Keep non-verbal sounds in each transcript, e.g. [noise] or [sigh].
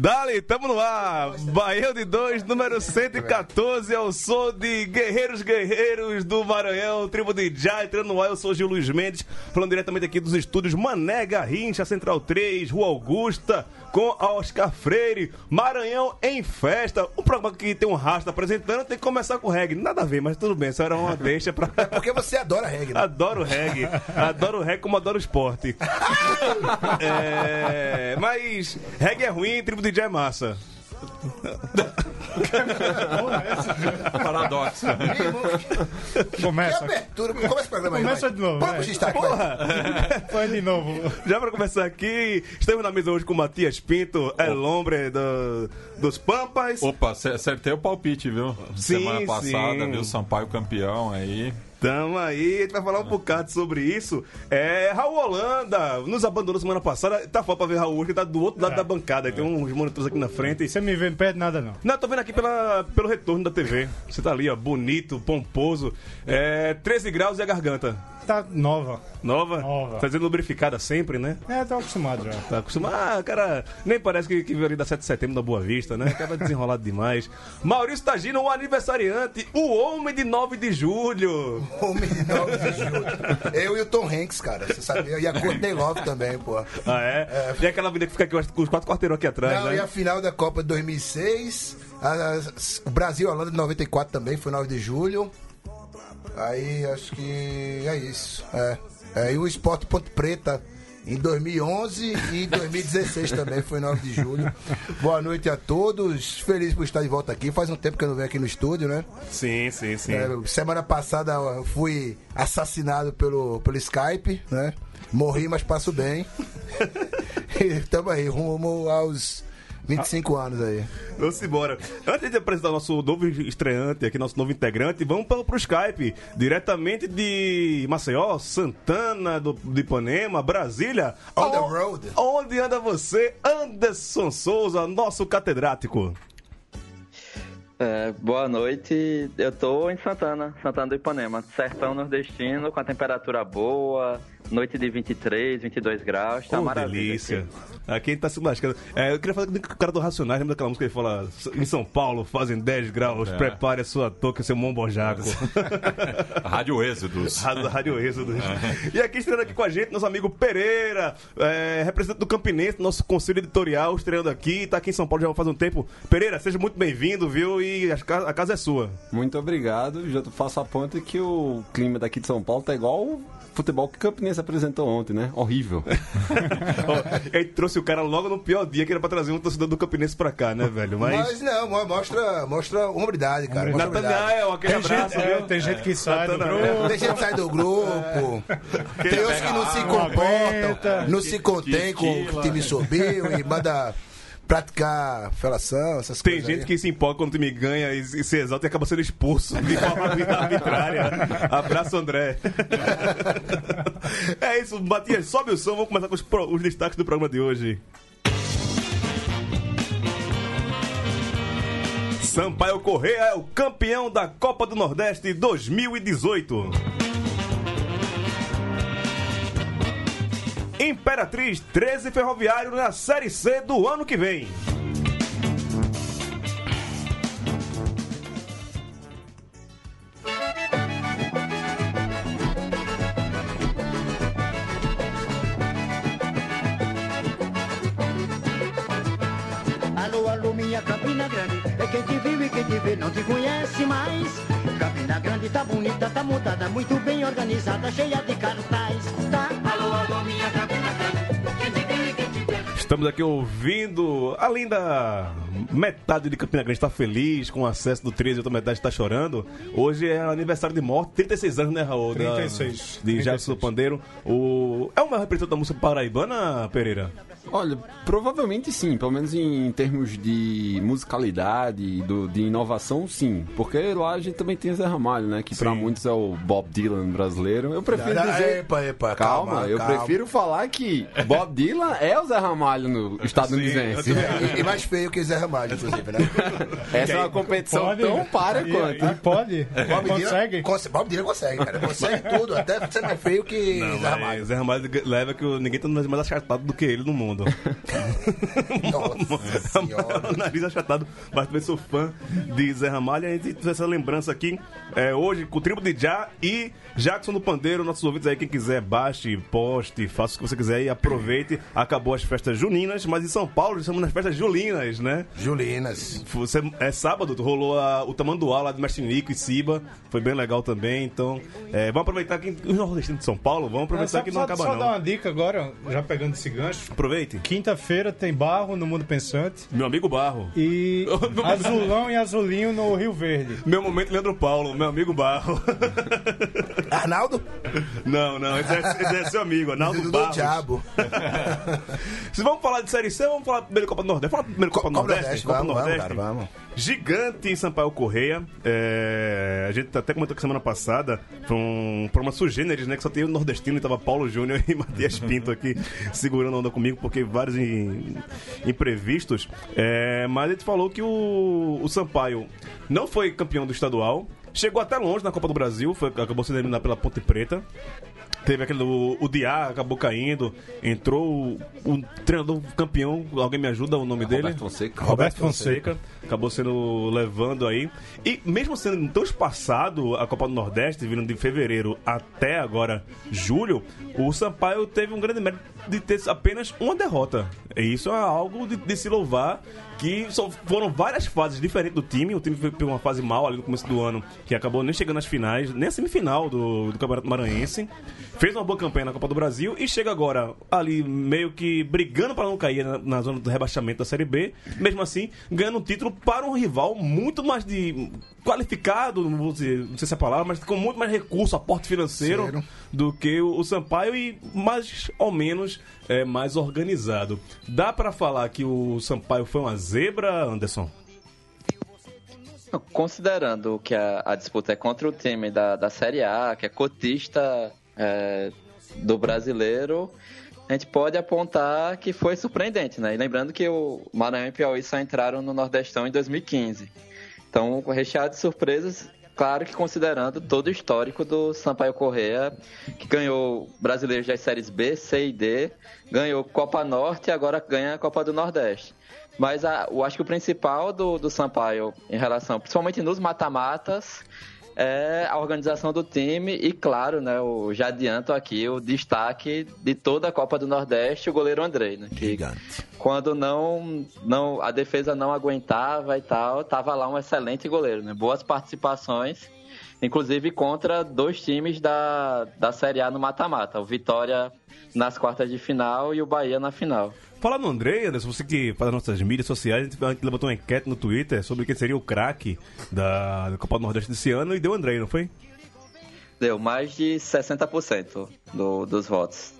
Dali, tamo no ar. Baião de 2, número 114. Eu sou de Guerreiros Guerreiros do Maranhão, tribo de Já, entrando no ar. Eu sou Gil Luiz Mendes, falando diretamente aqui dos estúdios Mané Garrincha, Central 3, Rua Augusta, com Oscar Freire. Maranhão em festa. Um programa que tem um rastro apresentando, tem que começar com reggae. Nada a ver, mas tudo bem, isso era uma deixa pra. Porque você adora reggae, né? Adoro reggae. Adoro reggae como adoro esporte. [laughs] É, mas reggae é ruim, tribo de DJ é massa. [laughs] Paradoxo. Que Começa. abertura. Começa o programa aí. Começa vai. de novo, Vamos pro destaque, vai. [laughs] Foi de novo. Já pra começar aqui, estamos na mesa hoje com o Matias Pinto, El Hombre do, dos Pampas. Opa, ace- acertei o palpite, viu? Sim, Semana passada, sim. viu? Sampaio campeão aí. Tamo aí, a gente vai falar um bocado sobre isso. É, Raul Holanda nos abandonou semana passada. Tá foda pra ver Raul hoje, que tá do outro lado da bancada. Tem uns monitores aqui na frente. Você me vê, não perde nada, não. Não, tô vendo aqui pela, pelo retorno da TV. Você tá ali, ó, bonito, pomposo. É, 13 graus e a garganta. Tá nova. Nova? Nova. Fazendo lubrificada sempre, né? É, tô acostumado já. Tá acostumado. Ah, cara, nem parece que, que veio ali da 7 de setembro da Boa Vista, né? Acaba desenrolado demais. [laughs] Maurício Tagino, o aniversariante, o homem de 9 de julho. Homem de 9 de julho. Eu e o Tom Hanks, cara. Você sabia? E a Courtney Love também, pô. Ah, é? E aquela vida que fica aqui, eu acho, com os quatro quarteirões aqui atrás, Não, né? e a final da Copa de 2006. a- a- o Brasil e a Holanda de 94 também, foi 9 de julho. Aí acho que é isso. É. É, e o Esporte Ponte Preta em 2011 e 2016 também, foi 9 de julho. Boa noite a todos. Feliz por estar de volta aqui. Faz um tempo que eu não venho aqui no estúdio, né? Sim, sim, sim. É, semana passada eu fui assassinado pelo, pelo Skype, né? Morri, mas passo bem. [laughs] e tamo aí, rumo aos 25 anos aí. Vamos embora. Antes de apresentar nosso novo estreante aqui, nosso novo integrante, vamos para o Skype. Diretamente de Maceió, Santana do, de Ipanema, Brasília. On the Aon- road. Onde anda você, Anderson Souza, nosso catedrático? É, boa noite. Eu tô em Santana, Santana do Ipanema. Sertão nordestino, com a temperatura boa, noite de 23, 22 graus. Tá Oh, maravilha. delícia. aqui. Aqui a gente tá se lascando. É, eu queria falar com o cara do Racionais, lembra daquela música que ele fala em São Paulo fazem 10 graus, É. prepare a sua touca seu mombojaco. [laughs] Rádio Êxodos. Rádio, Rádio Êxodo. É. E aqui estreando aqui com a gente, nosso amigo Pereira, é, representante do Campinense, nosso conselho editorial, estreando aqui, tá aqui em São Paulo já faz um tempo. Pereira, seja muito bem-vindo, viu? E a casa, é sua. Muito obrigado. Já faço a ponta que o clima daqui de São Paulo tá igual futebol que o Campinense apresentou ontem, né? Horrível. [laughs] Gente trouxe o cara logo no pior dia que era pra trazer um torcedor do Campinense pra cá, né, velho? Mas. Mas não, mo- mostra, mostra hombridade, cara. Nathanael, aquele Tem gente, é, viu? tem gente que sai do Natanael. grupo. Tem gente que sai do grupo. Tem uns que não se comportam, não se contém com o time subiu e manda praticar felação, essas Tem coisas. gente aí. que se empolga quando o time ganha e, e se exalta e acaba sendo expulso de forma [laughs] arbitrária. Abraço, André. [laughs] é isso, Matias, sobe o som, vamos começar com os, pro- os destaques do programa de hoje. Sampaio Correia é o campeão da Copa do Nordeste 2018. Imperatriz 13 Ferroviário na Série C do ano que vem. Alô, alô, minha Campina Grande É quem te viu e quem te vê não te conhece mais Campina Grande tá bonita, tá montada Muito bem organizada, cheia de cartaz Estamos aqui ouvindo, além da metade de Campina Grande está feliz com o acesso do 13 e outra metade está chorando. Hoje é aniversário de morte, 36 anos, né, Raul? Da- 36. De Jackson do Pandeiro. O... É uma representação da música paraibana, Pereira? Olha, provavelmente sim, pelo menos em termos de musicalidade, e do, de inovação, sim. Porque lá a gente também tem o Zé Ramalho, né? Que pra muitos é o Bob Dylan brasileiro. Eu prefiro dizer... Epa, epa, Calma, calma, eu calma. prefiro falar que Bob Dylan é o Zé Ramalho no estadunidense. E, e mais feio que Zé Ramalho, inclusive, né? [laughs] Essa é uma competição tão para E- quanto. E pode? Bob Dylan Consegue? cons- Bob Dylan consegue, cara. Consegue tudo, até ser mais feio que Não, Zé Ramalho. Zé Ramalho leva que ninguém tá mais achatado do que ele no mundo. [laughs] Nossa senhora. [laughs] o nariz achatado, mas também sou fã de Zé Ramalho. A gente fez essa lembrança aqui é, hoje com o Tribo de Já e Jackson do Pandeiro. Nossos ouvintes aí, quem quiser, baixe, poste, faça o que você quiser e aproveite. Acabou as festas juninas, mas em São Paulo estamos nas festas julinas, né? Julinas. Você, é sábado, rolou a- o Tamanduá lá de Mastinico e Ciba. Foi bem legal também. Então, é, vamos aproveitar que os nordestinos de São Paulo, vamos aproveitar só, que não só- acaba só não. dar uma dica agora, já pegando esse gancho. Quinta-feira tem barro no Mundo Pensante Meu amigo Barro. e [laughs] azulão e azulinho no Rio Verde. Meu momento, Leandro Paulo, meu amigo Barro. [laughs] Arnaldo? Não, não, esse é, esse é seu amigo, Arnaldo Do, do Barros. diabo. [laughs] Se vamos falar de Série C, vamos falar primeiro Copa do Nordeste. Fala primeiro Copa do Copa do Nordeste. Nordeste, Copa do vamos, vamos, Nordeste. cara, vamos. Gigante em Sampaio Correia. É, a gente até comentou que semana passada foi um programa sugêneres, né? Que só tem o nordestino e tava Paulo Júnior [laughs] e Matias Pinto aqui segurando a onda comigo, porque vários im- imprevistos. É, mas a gente falou que o, o Sampaio não foi campeão do estadual. Chegou até longe na Copa do Brasil, foi, acabou sendo eliminado pela Ponte Preta. Teve aquele. O, o Diá acabou caindo. Entrou o, o treinador campeão. Alguém me ajuda o nome dele? Roberto Fonseca. Roberto Fonseca. Acabou sendo levando aí. E mesmo sendo tão espaçado a Copa do Nordeste, vindo de fevereiro até agora julho, o Sampaio teve um grande mérito de ter apenas uma derrota. E isso é algo de, de se louvar. Que só foram várias fases diferentes do time. O time foi por uma fase mal ali no começo do ano, que acabou nem chegando às finais, nem a semifinal do, do Campeonato Maranhense. Fez uma boa campanha na Copa do Brasil e chega agora ali meio que brigando para não cair na, na zona do rebaixamento da Série B. Mesmo assim, ganhando um título para um rival muito mais de qualificado, não, vou dizer, não sei se é a palavra, mas com muito mais recurso, aporte financeiro Sério? do que o, o Sampaio e mais ou menos é, mais organizado. Dá para falar que o Sampaio foi uma zebra, Anderson? Considerando que a, a disputa é contra o time da, da Série A, que é cotista é, do brasileiro, a gente pode apontar que foi surpreendente, né? E lembrando que o Maranhão e Piauí só entraram no Nordestão em 2015. Então, recheado de surpresas, claro que considerando todo o histórico do Sampaio Correa, que ganhou brasileiros das séries B, C e D, ganhou Copa Norte e agora ganha a Copa do Nordeste. Mas a- eu acho que o principal do, do Sampaio em relação, principalmente nos mata-matas, é a organização do time e, claro, né, o, já adianto aqui o destaque de toda a Copa do Nordeste, o goleiro Andrei, né, que Gigante. quando não, não a defesa não aguentava e tal, tava lá um excelente goleiro, né? Boas participações, inclusive contra dois times da, da Série A no mata-mata, o Vitória nas quartas de final e o Bahia na final. Falar no André, Anderson, você que faz as nossas mídias sociais, a gente, a gente levantou uma enquete no Twitter sobre quem seria o craque da, da Copa do Nordeste desse ano e deu o André, não foi? Deu mais de 60% do, dos votos.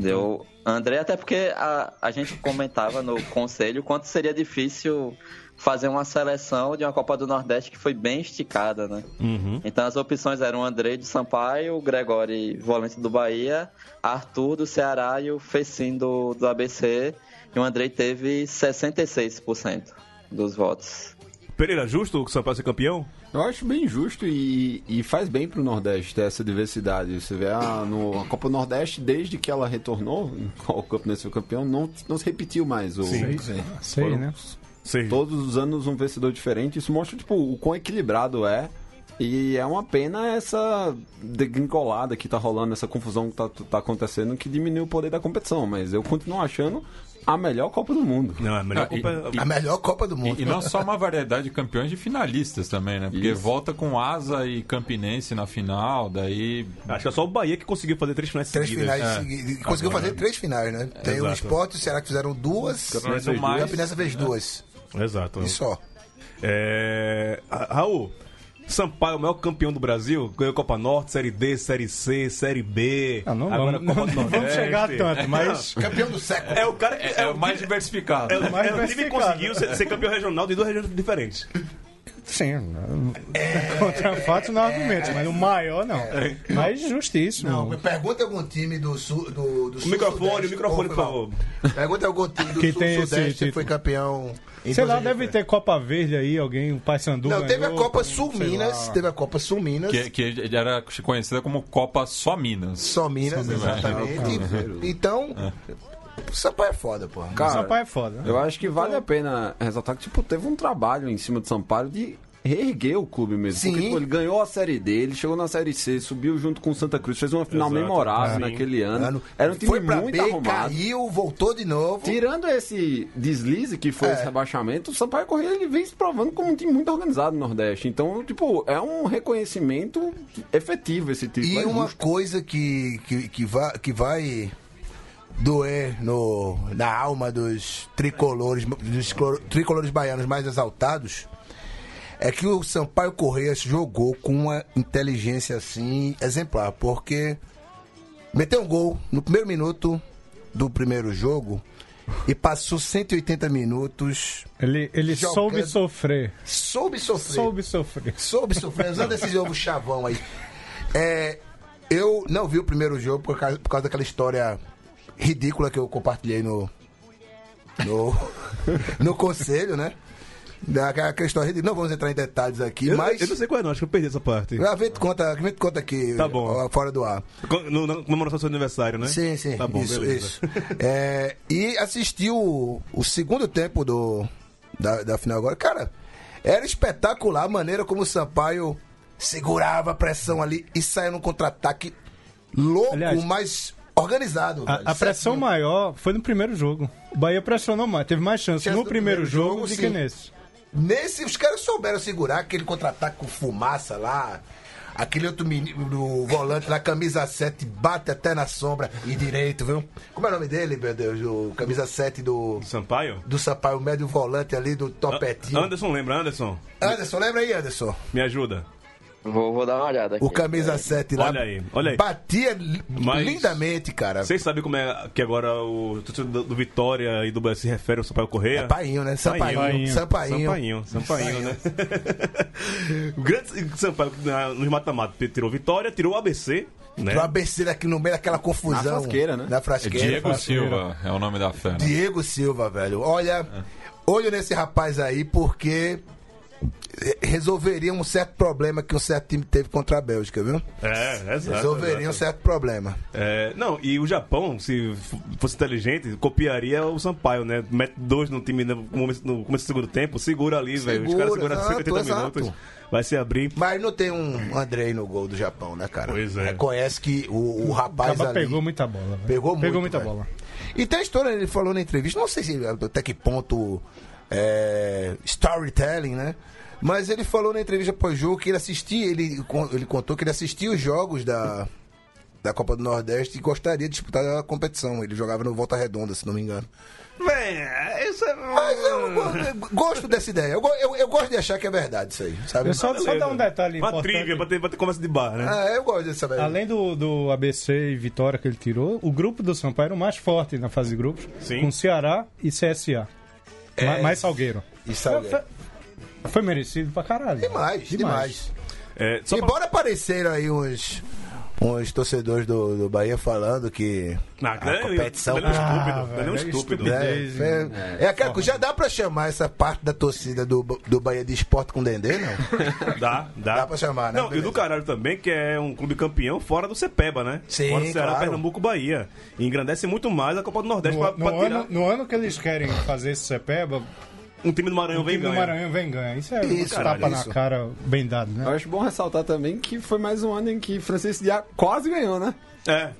Deu André, até porque a, a gente comentava no conselho quanto seria difícil fazer uma seleção de uma Copa do Nordeste que foi bem esticada, né? Uhum. Então as opções eram o André de Sampaio, o Gregori volante do Bahia, Arthur do Ceará e o Fecim do, do ABC. E o André teve 66% dos votos. Pereira, justo o Sampaio ser campeão? Eu acho bem justo e, e faz bem pro Nordeste ter essa diversidade. Você vê a, no, a Copa Nordeste, desde que ela retornou, [laughs] o Campinense foi campeão, não, não se repetiu mais. O, Sei, Foram né? Sim. Todos os anos um vencedor diferente. Isso mostra tipo, o quão equilibrado é. E é uma pena essa degringolada que tá rolando, essa confusão que tá, tá acontecendo, que diminui o poder da competição. Mas eu continuo achando a melhor Copa do Mundo. Não, a melhor Ah, Copa e- A melhor Copa do Mundo. E, e não só uma variedade de campeões de finalistas também, né? Porque Isso. volta com Asa e Campinense na final, daí. Acho que é só o Bahia que conseguiu fazer três finais Três seguidas. finais. É. segui- Conseguiu fazer três finais, né? Tem o Exato. Sport o Ceará que fizeram duas. Campinense O mais- Campinense fez duas. Exato. E só. É... Ra- Raul, Sampaio, o maior campeão do Brasil, ganhou Copa Norte, Série D, Série C, Série B. Ah, não, agora vamos, Copa não, não vamos Nordeste. chegar tanto, mas. [laughs] Campeão do século. É o cara que. É, É, o o mais diversificado. É o, mais é o time que conseguiu ser, ser campeão regional de duas regiões diferentes. Sim. Contra fatos não argumentos, mas o maior não. É. Mas justíssimo. Não, me pergunta algum time do sul. Do, do O microfone, sul-sudeste. o microfone, por favor. Pergunta algum time do Que sul, tem sudeste que foi campeão. Sei lá, deve ter Copa Verde aí, alguém, o Paysandu Não, teve a ganhou, Copa Sul Minas. Teve a Copa Sul Minas. Que, que era conhecida como Copa Só Minas. Só Minas, exatamente. Então, o Sampaio é foda, porra. Cara, Sampaio é foda. Eu acho que vale a pena ressaltar que, tipo, teve um trabalho em cima do Sampaio de reerguer o clube mesmo. Sim. Porque, tipo, ele ganhou a Série D, ele chegou na Série C, subiu junto com o Santa Cruz, fez uma final Exato. memorável Sim. naquele ano. Ano- Era um time foi pra muito B, arrumado. caiu, voltou de novo. Tirando esse deslize que foi É. esse rebaixamento, o Sampaio Corrêa ele vem se provando como um time muito organizado no Nordeste. Então, tipo, é um reconhecimento efetivo esse título. E é uma justo. coisa que, que, que, vai, que vai doer no, na alma dos tricolores, dos tricolores baianos mais exaltados é que o Sampaio Correia jogou com uma inteligência assim exemplar, porque meteu um gol no primeiro minuto do primeiro jogo e passou 180 minutos, Ele, ele Jogando. soube sofrer. soube sofrer. Soube sofrer. soube sofrer, usando esse jogo chavão aí. É, eu não vi o primeiro jogo por causa, por causa daquela história ridícula que eu compartilhei no. No, [laughs] no conselho, né? Daquela aquela história ridícula. Não vamos entrar em detalhes aqui, Eu, mas. eu não sei qual é, não. Acho que eu perdi essa parte. A gente conta, a gente conta aqui, Tá bom. fora do ar. Comemoração do seu aniversário, né? Sim, sim. Tá bom, isso, beleza. isso. É, e assisti o, o segundo tempo do, da, da final agora. Cara, era espetacular a maneira como o Sampaio segurava a pressão ali e saia num contra-ataque louco, Aliás, mas organizado. velho. A, a pressão maior foi no primeiro jogo. O Bahia pressionou mais, teve mais chance Chance no do primeiro primeiro jogo, jogo, do que nesse. Nesse, os caras souberam segurar aquele contra-ataque com fumaça lá. Aquele outro menino, o volante lá, camisa 7, bate até na sombra e direito, viu? Como é o nome dele, meu Deus? O camisa 7 do. Sampaio? do Sampaio, o médio volante ali do topetinho. Anderson, lembra, Anderson? Anderson, lembra aí, Anderson? Me ajuda. Vou, vou dar uma olhada aqui. O camisa 7 lá. Olha aí, olha aí. Batia Mas- lindamente, cara. Vocês sabem como é que agora o torcedor do, Vitória e do Bahia se refere ao Sampaio Correia? É painho, né? Sampainho. Sampainho. Sampainho, Sampainho, né? o [laughs] grande Sampaio na- nos mata-mata tirou Vitória, tirou o ABC, né? O ABC aqui no meio daquela confusão. Na frasqueira, né? Na É frasqueira. Diego Silva é o nome da fera. Diego Silva, velho. Olha, olho nesse rapaz aí, porque resolveria um certo problema que um certo time teve contra a Bélgica, viu? É, exato. resolveria um exato. certo problema. É, não, e o Japão, se fosse inteligente, copiaria o Sampaio, né? Mete dois no time no começo, no começo do segundo tempo, segura ali, velho. Os caras Segura, seguram 180 exato, minutos, exato. vai se abrir. Mas não tem um Andrei no gol do Japão, né, cara? Pois é. Reconhece que o, o O rapaz Caba ali... pegou muita bola. velho. Pegou muito, Pegou muita velho. bola. E tem a história, ele falou na entrevista, não sei se até que ponto é, storytelling, né? Mas ele falou na entrevista pós-jogo que ele assistia, ele, ele contou que ele assistia os jogos da, da Copa do Nordeste e gostaria de disputar a competição. Ele jogava no Volta Redonda, se não me engano. Véi, isso é. Mas eu, go- gosto dessa ideia. Eu, eu, eu gosto de achar que é verdade isso aí, sabe? Eu só, só dar um detalhe Uma importante. trivia pra ter, pra ter conversa de bar, né? Ah, eu gosto de saber. Além do, do ABC e Vitória que ele tirou, o grupo do Sampaio era o mais forte na fase de grupos, Sim. com Ceará e CSA. Ma- Mais Salgueiro. Isso aí. Foi, foi merecido pra caralho. Demais, demais. É, só pra- Embora apareceram aí uns, uns torcedores do, do Bahia falando que Não, a competição. Ele é um estúpido. Ah, ele é um estúpido. É, é, é aquela já dá pra chamar essa parte da torcida do, do Bahia de esporte com Dendê, não? [laughs] Dá, dá. Dá pra chamar, né? Não, e Beleza. do caralho também, que é um clube campeão fora do Cepeba, né? Sim, Fora do Ceará, claro. Pernambuco, Bahia. E engrandece muito mais a Copa do Nordeste No, pra, no pra tirar. ano, no ano que eles querem fazer esse Cepeba, Um time do Maranhão o vem time do ganhar. Maranhão vem ganhar. Isso é Isso, um tapa caralho, na isso. cara bem dado, Eu né? acho bom ressaltar também que foi mais um ano em que Francisco Diá quase ganhou, né? É.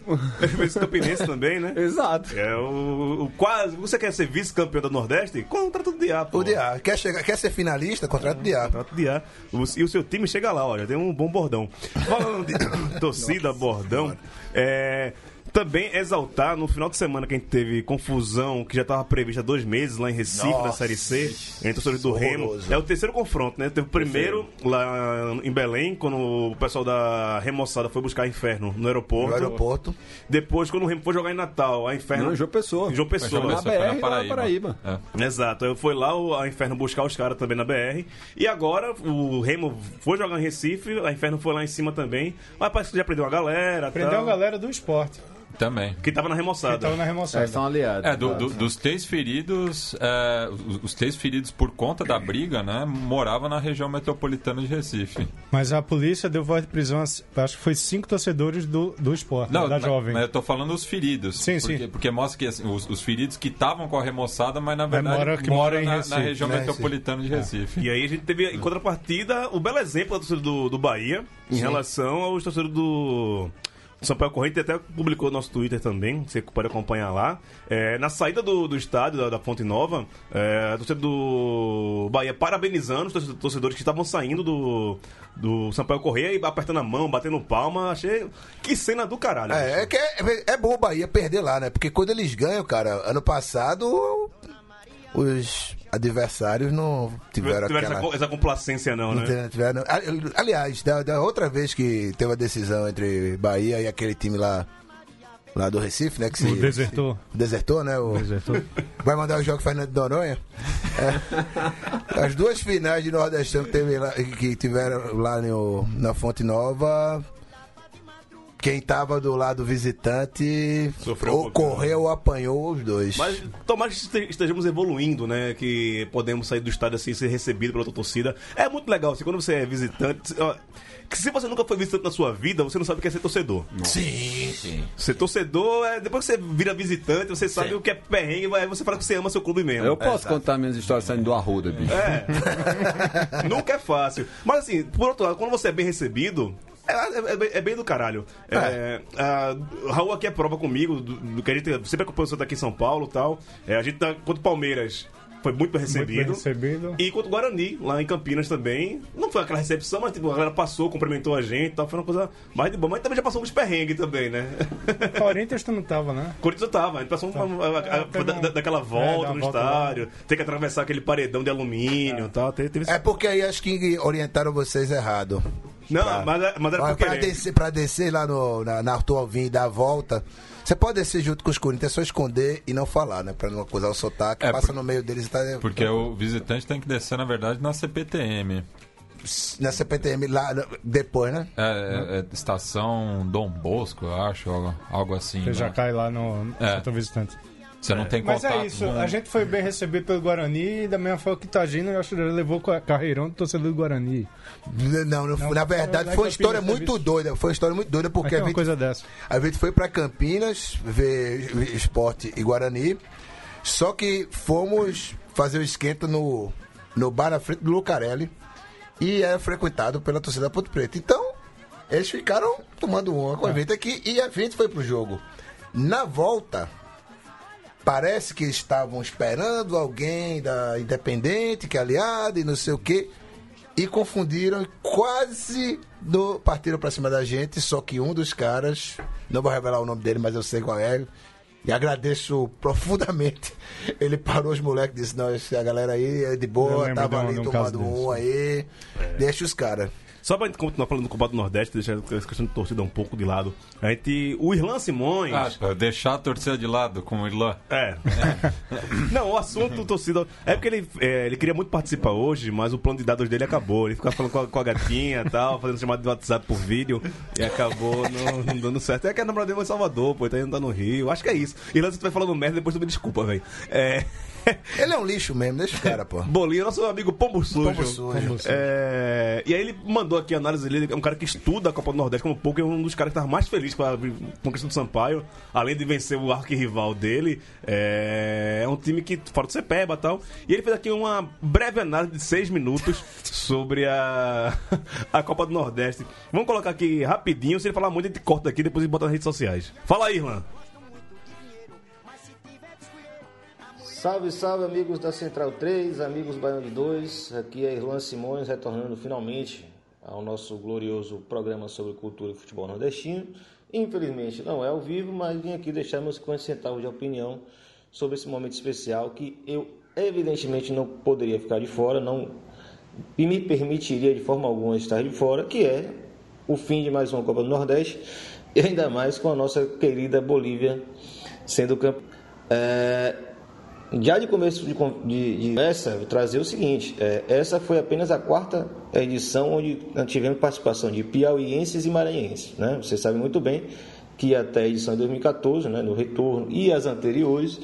Ele fez o Campinense também, né? [laughs] Exato. É o, o quase. Você quer ser vice-campeão da Nordeste? Contrata o Diá, pô. O DA. Quer, chegar, quer ser finalista? Contrato o DA. Contrato de ar. O- E o seu time chega lá, olha, tem um bom bordão. Falando de [coughs] torcida, bordão, é, também exaltar no final de semana que a gente teve confusão, que já estava prevista há dois meses lá em Recife, na Nossa, Série C, entre torcedores do Remo. É o terceiro confronto, né? Teve o primeiro lá em Belém, quando o pessoal da remoçada foi buscar Inferno no aeroporto. No aeroporto. Depois, quando o Remo foi jogar em Natal, a Inferno. Não, João Pessoa. João Pessoa. Na foi BR, lá na Paraíba. É. Exato, eu fui lá o- a Inferno buscar os caras também na BR. E agora o Remo foi jogar em Recife, a Inferno foi lá em cima também. Mas parece que já prendeu uma galera. Prendeu tal, a galera do esporte, Também. Que tava na que remoçada. tava na remoção. É, são aliados. É, do- do- dos três feridos, é, os, os três feridos por conta da briga, né, moravam na região metropolitana de Recife. Mas a polícia deu voz de prisão, a- acho que foi cinco torcedores do, do esporte, Não, da mas- jovem. mas eu tô falando os feridos. Sim, porque, sim. Porque mostra que assim, os, os feridos que estavam com a remoçada, mas na verdade mora- que moram mora em na, Recife, na região né, metropolitana de Recife. E aí a gente teve, em contrapartida, o belo exemplo do, do Bahia em relação aos torcedores do. Sampaio Corrente até publicou no nosso Twitter também, você pode acompanhar lá. É, na saída do, do estádio, da, da Fonte Nova, é, a torcida do Bahia parabenizando os torce- torcedores que estavam saindo do, do Sampaio Correia e apertando a mão, batendo palma. Achei. Que cena do caralho. É, é que é, é bom o Bahia perder lá, né? Porque quando eles ganham, cara, ano passado os adversários não tiveram, Tiveram aquela... essa, co- essa complacência, não, Não né? tiveram- tiveram- Ali- Aliás, da, da outra vez que teve a decisão entre Bahia e aquele time lá, lá do Recife, né? Que se, O desertor. se- desertou, né? O, Desertor. [laughs] vai mandar o jogo Fernando Noronha. É. As duas finais de Nordestão que, teve lá- que tiveram lá no- na Fonte Nova. Quem tava do lado visitante Sofreu um ou correu ou apanhou os dois. Mas tomara que este- estejamos evoluindo, né? Que podemos sair do estádio assim, ser recebido pela outra torcida. É muito legal, assim, quando você é visitante. que se você nunca foi visitante na sua vida, você não sabe o que é ser torcedor. Sim. Ser torcedor é. Depois que você vira visitante, você sabe o que é perrengue, aí você fala que você ama seu clube mesmo. Eu posso contar minhas histórias saindo do Arruda, bicho. É. [laughs] Nunca é fácil. Mas assim, por outro lado, quando você é bem recebido. É, é- é bem- é bem do caralho. É, a- o Raul aqui é prova comigo do, do que a gente sempre acompanhou você daqui em São Paulo e tal. É, a gente tá contra o Palmeiras. Foi muito bem recebido. bem recebido. E contra o Guarani, lá em Campinas também. Não foi aquela recepção, mas tipo, a galera passou, cumprimentou a gente e tal. Foi uma coisa mais de boa. Mas também já passou uns perrengues também, né? Corinthians tu não tava, né? [laughs] Corinthians tava, a gente passou uma- uma- a- É, teve da- da- daquela é, volta uma no volta lá. estádio, ter que atravessar aquele paredão de alumínio e tal. Teve, teve É porque aí acho que orientaram vocês errado. Não, Pra- mas, é- mas por pra, querer. descer, pra descer lá no, na, na Arthur Alvim e dar a volta, você pode descer junto com os Corinthians, é só esconder e não falar, né? Pra não acusar o sotaque, É, passa por- no meio deles e tá. Porque o visitante tem que descer, na verdade, na CPTM. Na CPTM lá no- depois, né? É, é, é estação Dom Bosco, eu acho, algo, algo assim. Você já né? cai lá no É. setor visitante. Você não tem Mas contato é isso, com- a gente foi bem recebido pelo Guarani e da mesma forma que Tagino, eu acho que ele levou com a carreirão do torcedor do Guarani. Não, não, Não, na verdade foi uma história Campinas muito doida. Foi uma história muito doida porque é a gente, coisa dessa. a gente foi pra Campinas ver esporte e Guarani. Só que fomos fazer o esquenta no, no bar na frente do Lucarelli e era frequentado pela torcida da Ponte Preta. Então, eles ficaram tomando uma com a gente aqui e a gente foi pro jogo. Na volta, parece que estavam esperando alguém da Independente, que é aliado e não sei o quê. E confundiram e quase do, partiram pra cima da gente, só que um dos caras, não vou revelar o nome dele, mas eu sei qual é. E agradeço profundamente. [laughs] Ele parou os moleques e disse: Não, essa galera aí é de boa, tava de um- ali de um tomando um desse. aí. Deixa os caras. Só pra gente continuar falando do combate do Nordeste, deixar essa questão de torcida um pouco de lado. A gente. O Irlan Simões. Ah, deixar a torcida de lado com o Irlan. É. Não, o assunto torcida. É porque ele, é, ele queria muito participar hoje, mas o plano de dados dele acabou. Ele ficava falando com a, com a gatinha e tal, fazendo chamada de WhatsApp por vídeo e acabou não, não dando certo. É que a namorada dele foi em Salvador, pô, então ele não tá no Rio. Acho que é isso. Irlan, se tu vai falando merda, depois tu me desculpa, velho. É. [laughs] Ele é um lixo mesmo, deixa o cara, pô. Bolinha, nosso amigo Pombo Sujo. Pombo sujo. É, E aí ele mandou aqui a análise dele, é um cara que estuda a Copa do Nordeste como pouco, é um dos caras que estava mais feliz com a conquista do Sampaio, além de vencer o arquirrival dele. É, é um time que, fora do Cepeba e tal. E ele fez aqui uma breve análise de seis minutos [laughs] sobre a, [laughs] a Copa do Nordeste. Vamos colocar aqui rapidinho, se ele falar muito, a gente corta aqui depois e bota nas redes sociais. Fala aí, Irlan. Salve, salve, amigos da Central 3, amigos Baiano de 2. Aqui é Irlan Simões, retornando finalmente ao nosso glorioso programa sobre cultura e futebol nordestino. Infelizmente não é ao vivo, mas vim aqui deixar meus 50 centavos de opinião sobre esse momento especial que eu evidentemente não poderia ficar de fora, não me permitiria de forma alguma estar de fora, que é o fim de mais uma Copa do Nordeste e ainda mais com a nossa querida Bolívia sendo campeã. É, já de começo de, de, de essa, trazer o seguinte: é, essa foi apenas a quarta edição onde tivemos participação de piauienses e maranhenses. Né? Você sabe muito bem que até a edição de 2014, né, no retorno, e as anteriores,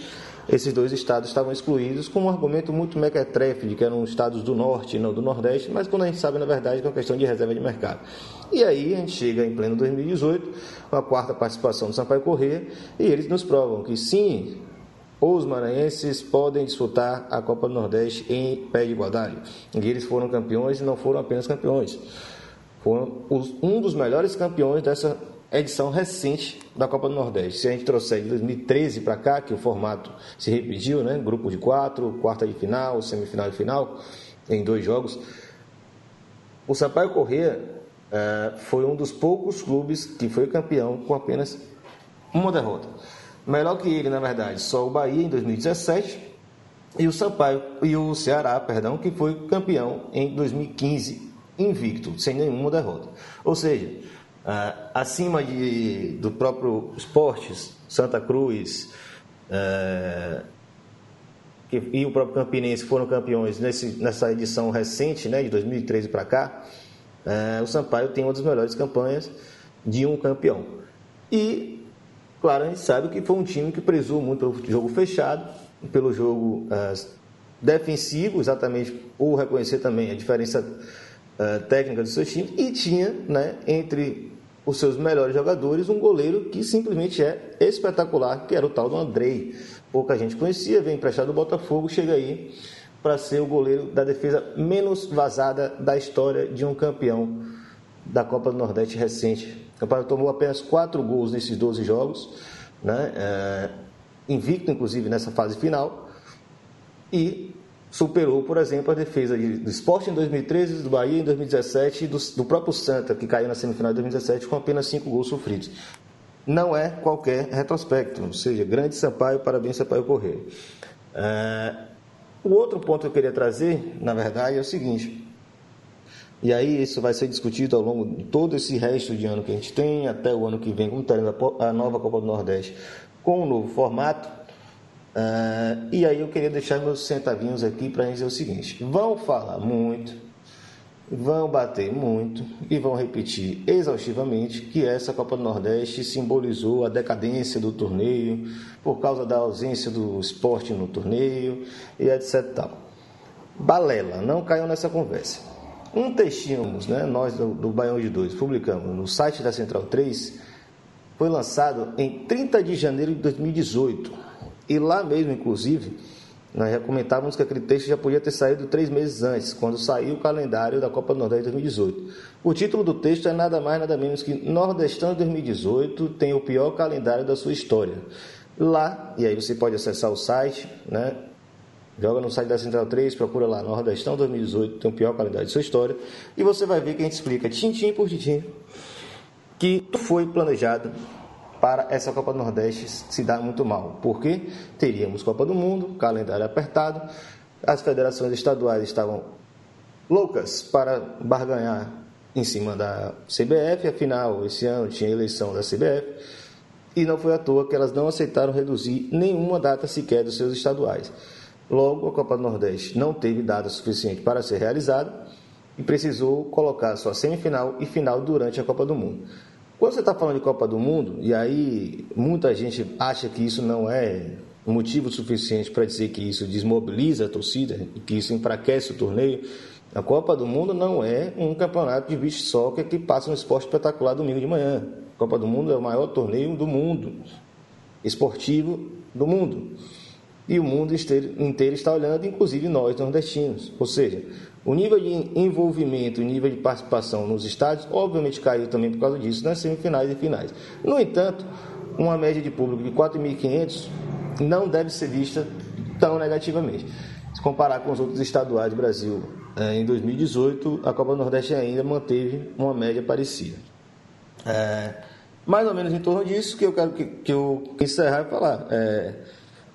esses dois estados estavam excluídos com um argumento muito mequetrefe de que eram estados do norte e não do nordeste, mas quando a gente sabe, na verdade, que é uma questão de reserva de mercado. E aí a gente chega em pleno 2018, com a quarta participação do Sampaio Corrêa, e eles nos provam que sim, os maranhenses podem disputar a Copa do Nordeste em pé de igualdade. E eles foram campeões e não foram apenas campeões. Foram os- um dos melhores campeões dessa edição recente da Copa do Nordeste. Se a gente trouxer de 2013 para cá, que o formato se repetiu, né? Grupo de quatro, quarta de final, semifinal e final, em dois jogos. O Sampaio Corrêa eh, foi um dos poucos clubes que foi campeão com apenas uma derrota. Melhor que ele, na verdade, só o Bahia em 2017 e o Sampaio e o Ceará, perdão, que foi campeão em 2015 invicto, sem nenhuma derrota. Ou seja, ah, acima de, do próprio Esportes, Santa Cruz que, e o próprio Campinense foram campeões nesse, nessa edição recente, né, de 2013 para cá, eh, o Sampaio tem uma das melhores campanhas de um campeão. E Claro, a gente sabe que foi um time que prezou muito pelo jogo fechado, pelo jogo ah, defensivo, exatamente por reconhecer também a diferença ah, técnica dos seus times, e tinha, né, entre os seus melhores jogadores, um goleiro que simplesmente é espetacular, que era o tal do Andrei. Pouca gente conhecia, vem emprestado do Botafogo, chega aí para ser o goleiro da defesa menos vazada da história de um campeão da Copa do Nordeste recente. O Sampaio tomou apenas quatro gols nesses 12 jogos, né? É, invicto inclusive nessa fase final, e superou, por exemplo, a defesa de- do Sport em 2013, do Bahia em 2017 e do, do próprio Santa, que caiu na semifinal de 2017 com apenas cinco gols sofridos. Não é qualquer retrospecto, ou seja, grande Sampaio, parabéns Sampaio Correia. É, o outro ponto que eu queria trazer, na verdade, é o seguinte. E aí isso vai ser discutido ao longo de todo esse resto de ano que a gente tem, até o ano que vem, como teremos a nova Copa do Nordeste, com um novo formato. Ah, e aí eu queria deixar meus centavinhos aqui para dizer o seguinte: vão falar muito, vão bater muito e vão repetir exaustivamente que essa Copa do Nordeste simbolizou a decadência do torneio por causa da ausência do esporte no torneio e etc. Balela, não caiam nessa conversa. Um textinho, né, nós do, do Baião de Dois publicamos no site da Central 3, foi lançado em 30 de janeiro de 2018. E lá mesmo, inclusive, nós já comentávamos que aquele texto já podia ter saído três meses antes, quando saiu o calendário da Copa do Nordeste 2018. O título do texto é nada mais, nada menos que Nordestão 2018 tem o pior calendário da sua história. Lá, e aí você pode acessar o site, né? Joga no site da Central 3, procura lá Nordestão 2018, tem o pior calendário de sua história, e você vai ver que a gente explica tintim por tintim que foi planejado para essa Copa do Nordeste se dar muito mal. Porque teríamos Copa do Mundo, calendário apertado, as federações estaduais estavam loucas para barganhar em cima da CBF, afinal, esse ano tinha eleição da CBF, e não foi à toa que elas não aceitaram reduzir nenhuma data sequer dos seus estaduais. Logo, a Copa do Nordeste não teve data suficiente para ser realizada e precisou colocar sua semifinal e final durante a Copa do Mundo. Quando você está falando de Copa do Mundo, e aí muita gente acha que isso não é motivo suficiente para dizer que isso desmobiliza a torcida que isso enfraquece o torneio, a Copa do Mundo não é um campeonato de beach soccer que passa um esporte espetacular domingo de manhã. A Copa do Mundo é o maior torneio do mundo, esportivo do mundo. E o mundo inteiro, está olhando, inclusive nós nordestinos. Ou seja, o nível de envolvimento, o nível de participação nos estádios, obviamente caiu também por causa disso nas semifinais e finais. No entanto, uma média de público de 4.500 não deve ser vista tão negativamente. Se comparar com os outros estaduais do Brasil, eh, em 2018, a Copa do Nordeste ainda manteve uma média parecida. É, mais ou menos em torno disso que eu quero que, que eu encerrar e falar. É,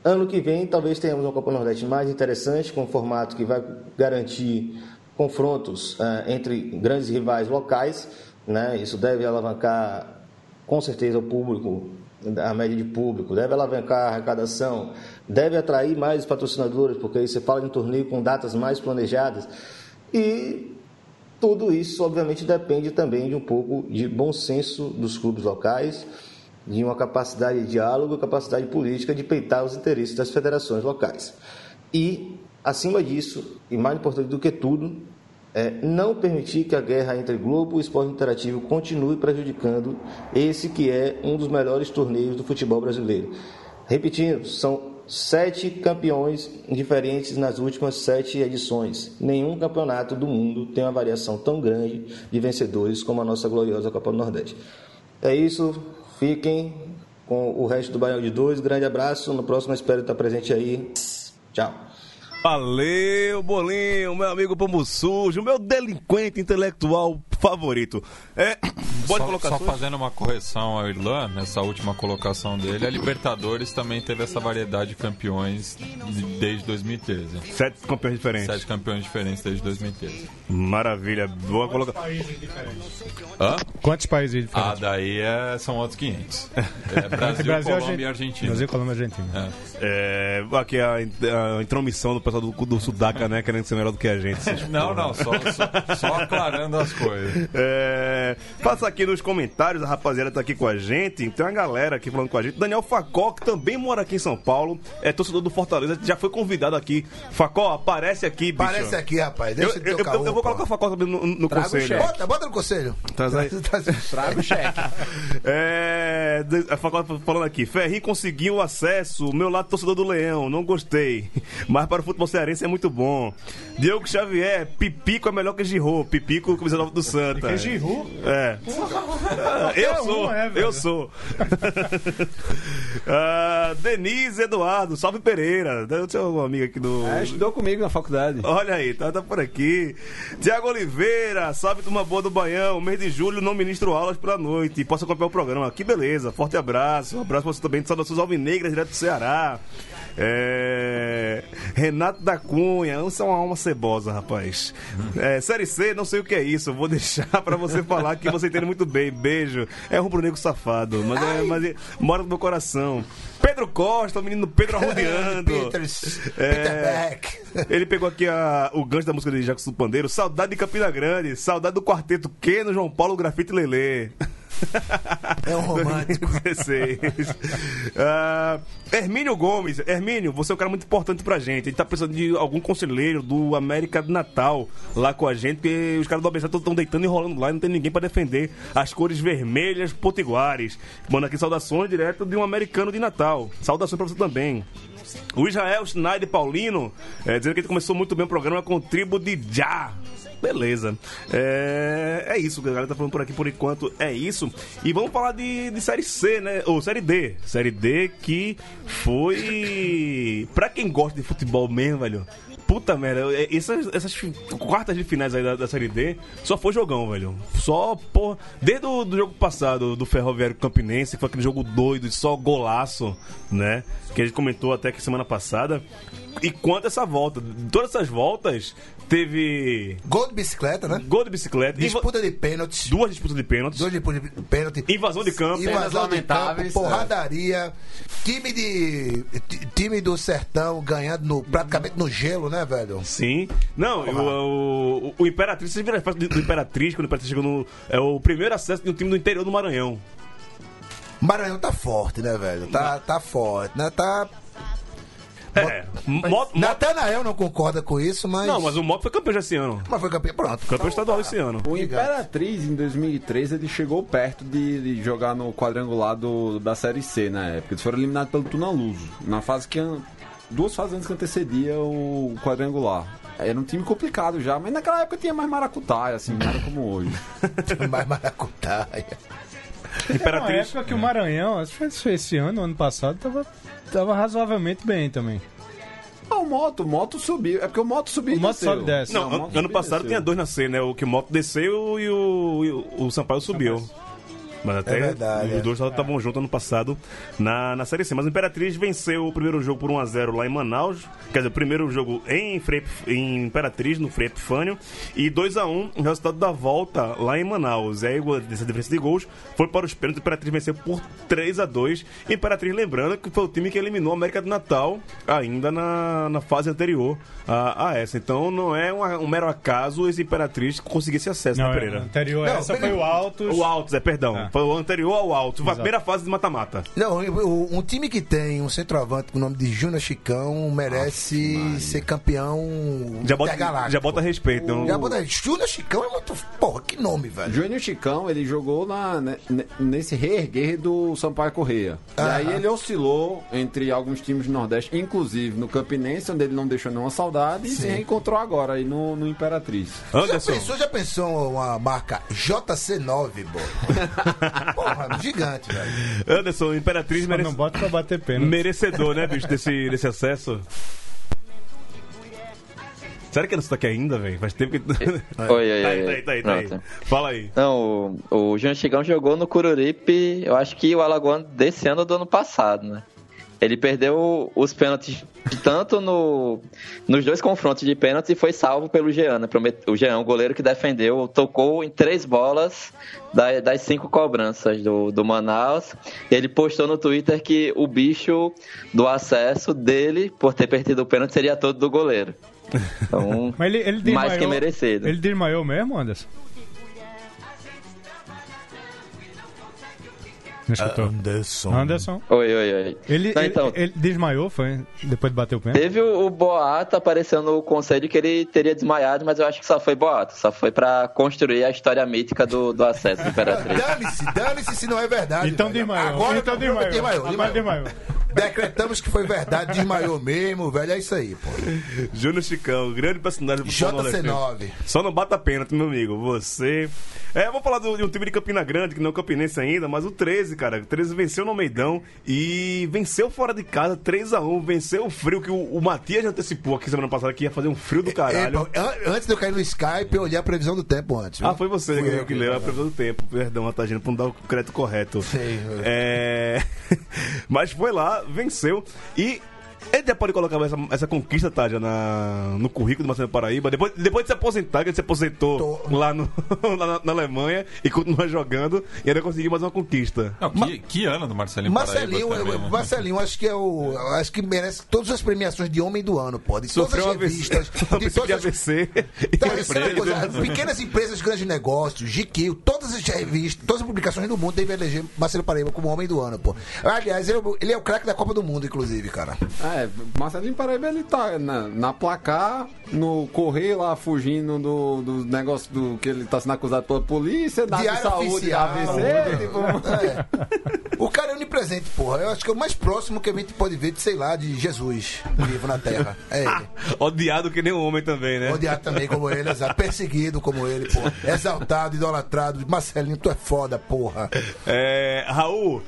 ano que vem, talvez tenhamos uma Copa Nordeste mais interessante, com um formato que vai garantir confrontos é, entre grandes rivais locais. Né? Isso deve alavancar, com certeza, o público a média de público, deve alavancar a arrecadação, deve atrair mais patrocinadores, porque aí você fala em torneio com datas mais planejadas. E tudo isso, obviamente, depende também de um pouco de bom senso dos clubes locais, de uma capacidade de diálogo, capacidade política de peitar os interesses das federações locais. E, acima disso, e mais importante do que tudo, é não permitir que a guerra entre Globo e Esporte Interativo continue prejudicando esse que é um dos melhores torneios do futebol brasileiro. Repetindo, são sete campeões diferentes nas últimas sete edições. Nenhum campeonato do mundo tem uma variação tão grande de vencedores como a nossa gloriosa Copa do Nordeste. É isso, fiquem com o resto do Baião de Dois. Grande abraço, no próximo espero estar presente aí. Tchau. Valeu, Bolinho, meu amigo Pombo Sujo, meu delinquente intelectual favorito. É, [coughs] pode só, colocar só fazendo uma correção ao Irlan, nessa última colocação dele, a Libertadores também teve essa variedade de campeões desde 2013. Sete campeões diferentes. Sete campeões diferentes desde 2013. Maravilha, boa colocação. países diferentes? Hã? Quantos países Ah, diferentes? daí é- são outros 500. [laughs] É Brasil, Brasil, Colômbia e Argentina. Brasil, Colômbia e Argentina. É, aqui a, a intromissão do pessoal do, do Sudaca, né? Querendo ser melhor do que a gente. Não, porra. não, só, só, só aclarando as coisas. É, passa aqui nos comentários, a rapaziada tá aqui com a gente. Tem uma galera aqui falando com a gente. Daniel Facó, que também mora aqui em São Paulo, é torcedor do Fortaleza, já foi convidado aqui. Facó, aparece aqui, bicho. Parece aqui, rapaz. Eu, Deixa de eu, eu- eu vou colocar o Facó também no, no Traga conselho. Bota, bota no conselho. Traz aí. [laughs] Traga o cheque. É, a Facó falando aqui, Ferrinho conseguiu acesso, meu lado torcedor do Leão, não gostei. Mas para o futebol cearense é muito bom. Diogo Xavier, Pipico é melhor que Giroud. Pipico, camisa nova do Santa. Que Giroud? É. [laughs] Eu sou, um é, velho. eu sou. [laughs] Ah, Denise Eduardo, salve Pereira. Deve ser uma amiga aqui do. É, estudou comigo na faculdade. Olha aí, tá, tá por aqui. Tiago Oliveira, salve turma boa do Baião. Mês de julho não ministro aulas pela noite. Posso acompanhar o programa. Que beleza, forte abraço. Um abraço pra você também de saudações alvinegras, direto do Ceará. É... Renato da Cunha, você é uma alma cebosa, rapaz. É, série C, não sei o que é isso. Vou [laughs] deixar pra você falar que você entende muito bem. Beijo. É rubro-negro safado, mas, é, mas é- mora no meu coração. Pedro Costa, o menino Pedro arrodeando. Peters, É. Peter Beck. [laughs] Ele pegou aqui a- o gancho da música de Jacques do Pandeiro. Saudade de Campina Grande. Saudade do quarteto Keno, João Paulo, Grafite e Lelê. É um romântico. [laughs] 2016. Ah, Hermínio Gomes. Hermínio, você é um cara muito importante pra gente. A gente tá precisando de algum conselheiro do América de Natal lá com a gente, porque os caras do ABC estão deitando e rolando lá e não tem ninguém pra defender as cores vermelhas potiguares. Manda aqui saudações direto de um americano de Natal. Saudações pra você também. O Israel Schneider Paulino, é, dizendo que ele começou muito bem o programa com tribo de Já. Beleza. É, é isso, galera tá falando por aqui por enquanto. É isso. E vamos falar de, de Série C, né? Ou Série D. Série D que foi. [laughs] pra quem gosta de futebol mesmo, velho. Puta merda, é, essas, essas quartas de finais aí da, da Série D só foi jogão, velho. Só, porra. Desde o do jogo passado do Ferroviário Campinense, que foi aquele jogo doido, só golaço, né? Que a gente comentou até que semana passada. E quanto essa volta? Todas essas voltas teve Gol de bicicleta, né? gol de bicicleta, Disputa de pênaltis. duas disputas de pênaltis, Dois disputas de pênalti. invasão de campo. Invasão de campo, porradaria, time de ti- time do sertão ganhando no- praticamente no gelo, né, velho? Sim. Não, o, o, o Imperatriz, vocês viram a do do Imperatriz, quando o Imperatriz chegou no. É o primeiro acesso de um time do interior do Maranhão. Maranhão tá forte, né, velho? Tá, tá forte, né? Tá É, moto- Natanael não concorda com isso, mas. Não, mas o Moto foi campeão já esse ano. Mas foi campeão. Pronto. Campeão estadual esse ano. O Imperatriz, em 2013, ele chegou perto de, de jogar no quadrangular do, da Série C na época. Eles foram eliminados pelo Tunaluso, na fase que... an- Duas fases antes que antecedia o quadrangular. Era um time complicado já, mas naquela época tinha mais maracutaia, assim, não era como hoje. [laughs] mais maracutaia. Uma Imperatriz. época que o Maranhão, acho que foi esse ano, ano passado, tava, tava razoavelmente bem também. Ah, o Moto, o Moto subiu. É porque o Moto subiu O e Moto desceu. sobe e desce. Não, o Moto ano subiu e passado desceu. tinha dois na C, né? O que o Moto desceu e o, e o, o Sampaio subiu. Mas até É verdade, os é. dois estavam juntos ano passado na, na Série C. Mas o Imperatriz venceu o primeiro jogo por 1x0 lá em Manaus. Quer dizer, o primeiro jogo em, Frei, em Imperatriz, no Frei Epifânio. E 2x1 o resultado da volta lá em Manaus. E aí, essa diferença de gols foi para os pênaltis. O Imperatriz venceu por 3x2. Imperatriz, lembrando que foi o time que eliminou a América do Natal ainda na, na fase anterior a, a essa. Então não é uma- um mero acaso esse Imperatriz conseguir esse acesso, Não, né, é, Pereira? anterior a Não, essa foi o Altos. O Altos, é, perdão. Foi o anterior ao Altos. Foi a primeira fase de mata-mata. Não, um time que tem um centroavante com o nome de Júnior Chicão merece ser campeão Já bota, intergaláctico. já bota respeito. Então, Já bota- Júnior Chicão é muito. Porra, que nome, velho. Júnior Chicão, ele jogou na, ne- ne- nesse reerguer do Sampaio Correia. E Aham. aí ele oscilou entre alguns times do Nordeste, inclusive no Campinense, onde ele não deixou nenhuma saudade, e se reencontrou agora aí no, no Imperatriz. Já Anderson. pensou, já pensou uma marca JC9, pô? [laughs] [laughs] Porra, gigante, velho. Anderson, Imperatriz merece- não bota pra bater pênalti. merecedor, né, bicho, desse, desse acesso. Será que Anderson tá aqui ainda, velho? Faz tempo que. [laughs] Oi, tá oi, aí, oi. tá aí, tá aí, tá aí. Fala aí. Não, o, o Júnior Chigão jogou no Cururipe, eu acho que o Alagoano desse ano ou do ano passado, né? Ele perdeu os pênaltis tanto no, nos dois confrontos de pênalti e foi salvo pelo Jean, né? O Jean, o goleiro que defendeu, tocou em três bolas da- das cinco cobranças do, do Manaus. Ele postou no Twitter que o bicho do acesso dele, por ter perdido o pênalti, seria todo do goleiro. [laughs] Então, Mas ele, ele mais desmaiou, que merecido. Ele desmaiou mesmo, Anderson? Não escutou? Anderson. Anderson. Oi, oi, oi. Ele, Não, ele- então, ele desmaiou, foi? Depois de bater o pênalti? Teve o, o boato aparecendo no conselho que ele teria desmaiado, mas eu acho que só foi boato. Só foi pra construir a história mítica do, do acesso do Imperatriz. Dane-se, dane-se se não é verdade. Então velho. desmaiou. Agora então desmaiou. desmaiou. desmaiou, Agora desmaiou. Decretamos que foi verdade, desmaiou mesmo, velho. É isso aí, pô. Júnior Chicão, grande personagem do futebol nordestino. JC9. Só não bata pênalti, meu amigo. Você. É, vamos falar do- de um time de Campina Grande, que não é campinense ainda, mas o 13, cara. O 13 venceu no Meidão e venceu fora de casa 3x1. Venceu o frio que o, o Matias já antecipou aqui semana passada que ia fazer um frio do Ei, caralho. pô, an- antes de eu cair no Skype, eu olhei a previsão do tempo antes. viu? Ah, foi você que, eu que leu a previsão do tempo. Perdão, Atagino, pra não dar o crédito correto. Sei, eu- É... [laughs] Mas foi lá, venceu. E ele já pode colocar essa, essa conquista, Tádia, na, no currículo do Marcelo Paraíba. Depois, depois de se aposentar, que ele se aposentou Tô. lá, no, [laughs] lá na, na Alemanha e continua jogando e ainda conseguiu mais uma conquista. Não, que, que ano do Marcelinho, Marcelinho, Paraíba eu- também, né? Marcelinho, acho que é o. Acho que merece todas as premiações de homem do ano, pô. De Sofreu todas as revistas, um [laughs] de AVC de todas as AVC. Tá, é coisa, pequenas empresas, grandes negócios, GQ, todas as revistas, todas as publicações do mundo devem eleger Marcelo Paraíba como homem do ano, pô. Aliás, ele, é o- ele é o craque da Copa do Mundo, inclusive, cara. É, Marcelinho Paraíba ele tá na, na placar, no correio lá, fugindo do, do negócio do que ele tá sendo acusado pela polícia, da Diário saúde, oficial. AVC, tipo, É. O cara é onipresente, porra. Eu acho que é o mais próximo que a gente pode ver de, sei lá, de Jesus vivo na Terra. É ele. [laughs] Odiado que nem um homem também, né? Odiado também como ele, exato. perseguido como ele, porra. Exaltado, idolatrado. Marcelinho, tu é foda, porra. É, Raul,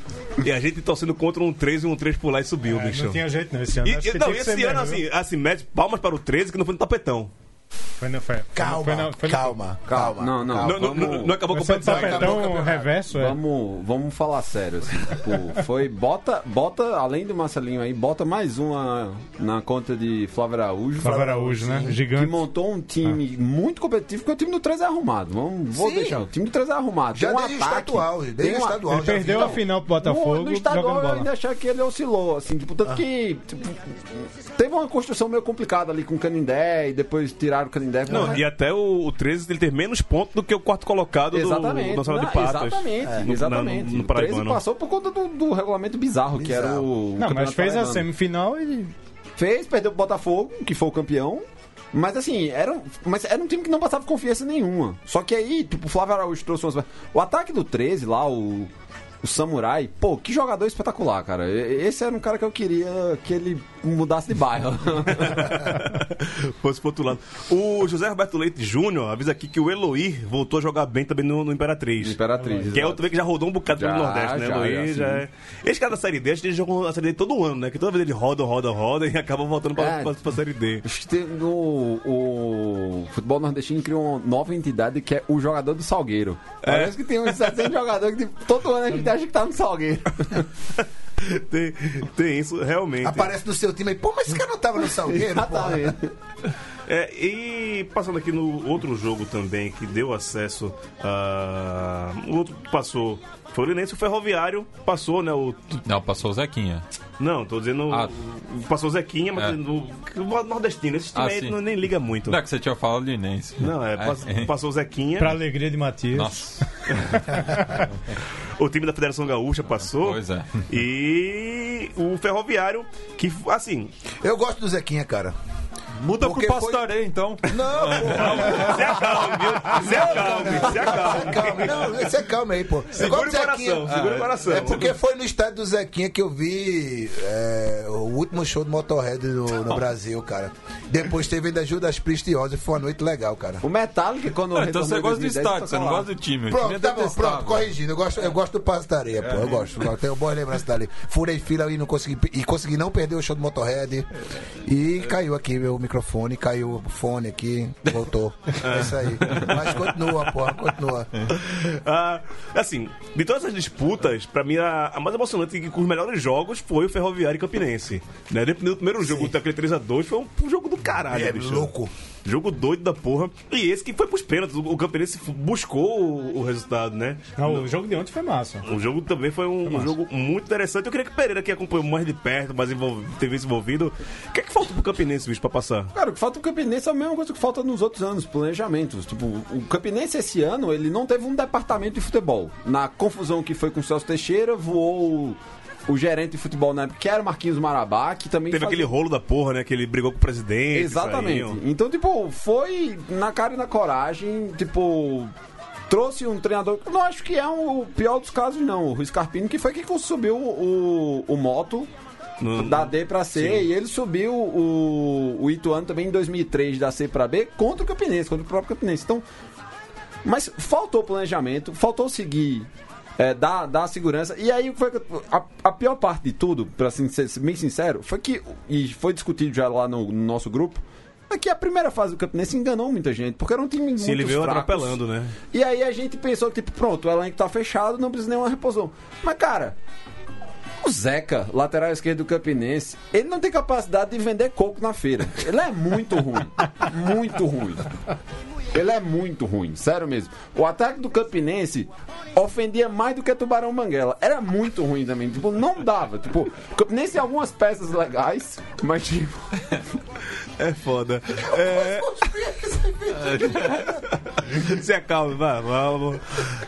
e a gente torcendo contra um 3 e um 3 pular e subiu, É, bicho. não tinha jeito não esse ano. E, não, esse ano, assim, assim, mete palmas para o 13 que não foi no tapetão. Foi no, foi, Calma, foi no, foi no, calma, calma. Não, não. Não, não, vamos- não, não acabou com Foi o no tapetão. Reverso, é. Vamos, vamos falar sério, assim, tipo, foi, bota, bota, além do Marcelinho aí, bota mais uma na conta de Flávio Araújo. Flávio Araújo, né? Que Gigante. montou um time muito competitivo, porque o time do 3 é arrumado. Vamos, vou Sim. deixar. O time do 3 é arrumado. Já tem um desde ataque, estadual, tem desde uma- estadual. Ele perdeu vi. a final pro No, Botafogo no estadual jogando eu bola. ainda achei que ele oscilou, assim, tipo, tanto que tipo, teve uma construção meio complicada ali com o Canindé e depois tiraram o Canindé. Não, Mas- e até o, o 13 ele teve menos pontos do que o quarto colocado do, Exatamente. do Nacional de Não, Patas. Exatamente, No- exatamente. na- no o 13 Paraibano. passou por conta do, do regulamento bizarro, que era Bizarro. o. Não, mas fez a Paraibano. semifinal e Fez, perdeu pro Botafogo, que foi o campeão. Mas assim, era, um- mas era um time que não passava confiança nenhuma. Só que aí, tipo, o Flávio Araújo trouxe umas. O ataque do 13 lá, o. O Samurai, pô, que jogador espetacular, cara. Esse era um cara que eu queria que ele mudasse de bairro. [laughs] Fosse pro outro lado. O José Roberto Leite Júnior avisa aqui que o Eloy voltou a jogar bem também no, no Imperatriz. Imperatriz, Que é exato. outro que já rodou um bocado pelo Já, Nordeste, né? já, Eloy já, já, é. Esse cara da Série D, acho que ele jogou a Série D todo ano, né? Que toda vez ele roda, roda, roda e acaba voltando pra, É. pra, pra Série D. Acho que tem no, o futebol nordestino criou uma nova entidade que é o jogador do Salgueiro. Parece que tem uns 700 [laughs] jogadores que tipo, todo ano a gente acha que tá no Salgueiro. [laughs] [laughs] tem, tem isso, realmente. Aparece no seu time aí, pô, mas esse cara não tava no Salgueiro, pô. [laughs] Exatamente. É, e passando aqui no outro jogo também, que deu acesso a. O outro passou. Foi o Linense, o Ferroviário passou, né? O... Não, passou o Zequinha. Não, tô dizendo. Ah. Passou o Zequinha, mas É. no, o nordestino. Esse time Ah, aí não, nem liga muito. Não é que você tinha falado Linense. Não, é, pass- passou o Zequinha. Pra alegria de Matias. Nossa, [laughs] O time da Federação Gaúcha passou. pois é. E o Ferroviário, que assim. Eu gosto do Zequinha, cara. Muda Porque pro foi- Pastorei, então. Não, [laughs] pô. Se acalme, viu? Se acalme, se acalme. Calma, não, você é calma aí, pô. Eu Segura o coração, segura o coração. É porque foi no estádio do Zequinha que eu vi é, o último show do Motorhead no, no Brasil, cara. Depois teve ainda Judas Priest e Ozzy, foi uma noite legal, cara. O Metallica, quando então você gosta do 2010, estádio, você não gosta do time. Pronto, é tá bom, pronto, corrigindo. Eu gosto, eu gosto do Passo da Areia, pô. Eu gosto. Eu tenho boas lembranças dali. Furei fila e não consegui, e consegui não perder o show do Motorhead. E caiu aqui meu microfone, caiu o fone aqui, voltou. [laughs] É isso aí. Mas continua, porra, continua. Ah, assim, de todas as disputas, pra mim a, a mais emocionante e com os melhores jogos foi o Ferroviário e Campinense. Né? Dependendo do primeiro jogo, daquele 3x2, foi um, um jogo do caralho, É bicho. louco. Jogo doido da porra. E esse que foi pros pênaltis. O, Campinense buscou o, o resultado, né? Não, o jogo de ontem foi massa. O jogo também foi um, um jogo muito interessante. Eu queria que o Pereira, que acompanhou mais de perto, mais envolv... teve isso envolvido, o que é que falta pro Campinense, bicho, pra passar? Cara, o que falta o Campinense é a mesma coisa que falta nos outros anos, planejamentos. Tipo, o Campinense esse ano, ele não teve um departamento de futebol. Na confusão que foi com o Celso Teixeira, voou o, gerente de futebol na época, que era o Marquinhos Marabá, que também Teve fazia- aquele rolo da porra, né? Que ele brigou com o presidente. Exatamente. saíam. Então, tipo, foi na cara e na coragem, tipo. Trouxe um treinador. Não acho que é um- o pior dos casos, não. O Scarpino, que foi quem subiu o, o moto No- da D pra C. Sim. E ele subiu o, o Ituano também em 2003 da C pra B contra o Campinense, contra o próprio Campinense. Então. Mas faltou planejamento, faltou seguir. É, dar, dar segurança. E aí foi a, a pior parte de tudo, pra assim, ser bem sincero, foi que, e foi discutido já lá no, no nosso grupo, é que a primeira fase do Campinense enganou muita gente, porque era um time muito Sim, ele veio atropelando, né? E aí a gente pensou, tipo, pronto, o elenco tá fechado, não precisa nenhuma reposição. Mas, cara, o Zeca, lateral esquerdo do Campinense, ele não tem capacidade de vender coco na feira. Ele é muito ruim. [laughs] muito ruim. Ele é muito ruim, sério mesmo. O ataque do Campinense ofendia mais do que Tubarão Manguela. Era muito ruim também. Tipo, não dava. Tipo, o Campinense tem algumas peças legais, mas tipo. É foda. É... Se acalme, vai, vamos.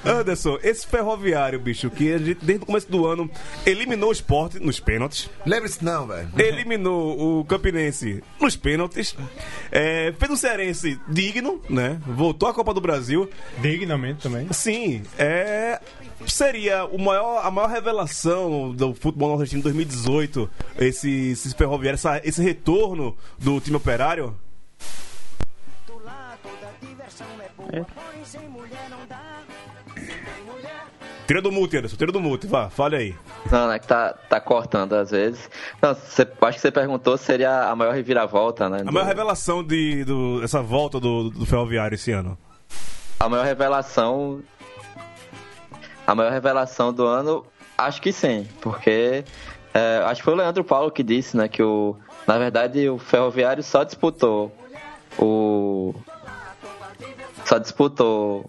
Anderson, esse ferroviário, bicho, que a gente, desde o começo do ano eliminou o esporte nos pênaltis, Lembre-se, não, velho. eliminou o Campinense nos pênaltis, é, fez um cearense digno, né? Voltou à Copa do Brasil. Dignamente também. Sim, é. Seria o maior, a maior revelação do futebol nordestino em 2018, esse, esse ferroviário, essa- esse retorno do time operário? Tira do mute, Anderson, tira do mute, vá, fale aí. Não, né? Que tá, tá cortando às vezes. Não, você, acho que você perguntou se seria a maior reviravolta, né? A do- maior revelação de, do, essa volta do, do ferroviário esse ano. A maior revelação. A maior revelação do ano, acho que sim, porque é, acho que foi o Leandro Paulo que disse, né, que o, na verdade o Ferroviário só disputou o. Só disputou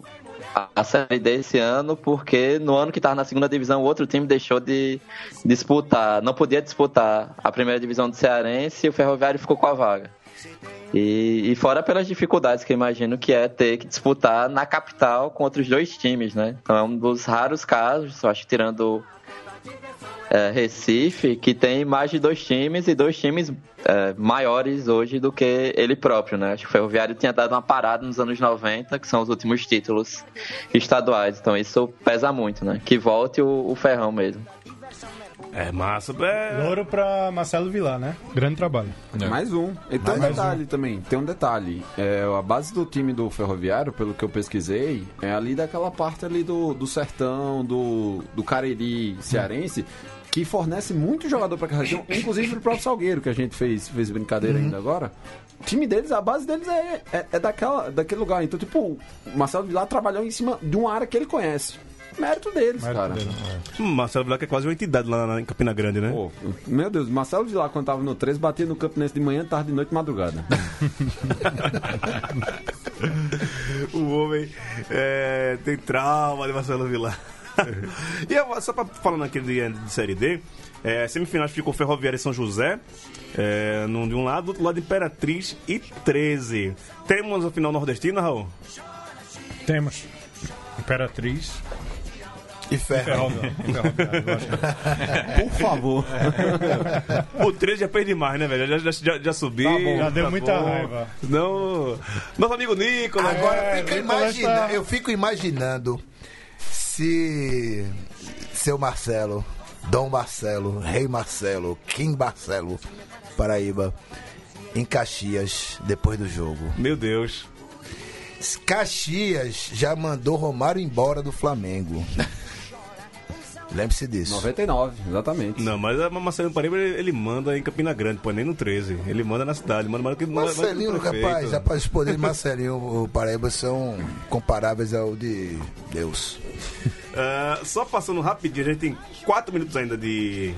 a, Série D esse ano porque no ano que estava na segunda divisão o outro time deixou de disputar, não podia disputar a primeira divisão do Cearense e o Ferroviário ficou com a vaga. E, e fora pelas dificuldades que eu imagino que é ter que disputar na capital com outros dois times, né? Então é um dos raros casos, acho que tirando é, Recife que tem mais de dois times e dois times é, maiores hoje do que ele próprio, né? Acho que o Ferroviário tinha dado uma parada nos anos 90, que são os últimos títulos estaduais. Então isso pesa muito, né? Que volte o, o Ferrão mesmo. É massa. É... Louro pra Marcelo Vilar, né? Grande trabalho. Mais um. E tem um detalhe também, tem um detalhe. É, a base do time do Ferroviário, pelo que eu pesquisei, é ali daquela parte ali do, do sertão, do, do Cariri cearense, que fornece muito jogador pra aquela região, inclusive pro próprio Salgueiro, que a gente fez, fez brincadeira ainda agora. O time deles, a base deles é, é, é daquela, daquele lugar. Então, tipo, o Marcelo Vilar trabalhou em cima de uma área que ele conhece. Mérito deles, cara. Hum, Marcelo Vilar que é quase uma entidade lá na- em Campina Grande, né? Pô, meu Deus, Marcelo Vilar, quando tava no 13, batia no Campinense de manhã, tarde, de noite, madrugada. [laughs] o homem é, tem trauma de Marcelo Vilar. [laughs] e eu, só pra, falando aqui de, de Série D, é, semifinais ficou Ferroviária e São José, é, num, de um lado, do outro lado Imperatriz e 13. Temos a final nordestina, Raul? Temos Imperatriz E ferro. Por favor. [laughs] O 13 já fez demais, né, velho? Já, já, já, já subiu. Tá bom, já deu muita bom. raiva. Não. Nosso amigo Nicolas. Agora É, fica tá- eu fico imaginando se seu Marcelo, Dom Marcelo, Rei Marcelo, King Marcelo, Paraíba, em Caxias, depois do jogo. Meu Deus. Caxias já mandou Romário embora do Flamengo. [laughs] Lembre-se disso. 99, exatamente. Não, mas a Marcelinho Paraíba ele, ele manda em Campina Grande, pô, nem no 13. Ele manda na cidade, manda mais do que Marcelinho, prefeito. rapaz, rapaz, os poderes de Marcelinho, o Paraíba são comparáveis ao de Deus. Ah, só passando rapidinho, a gente tem 4 minutos ainda de,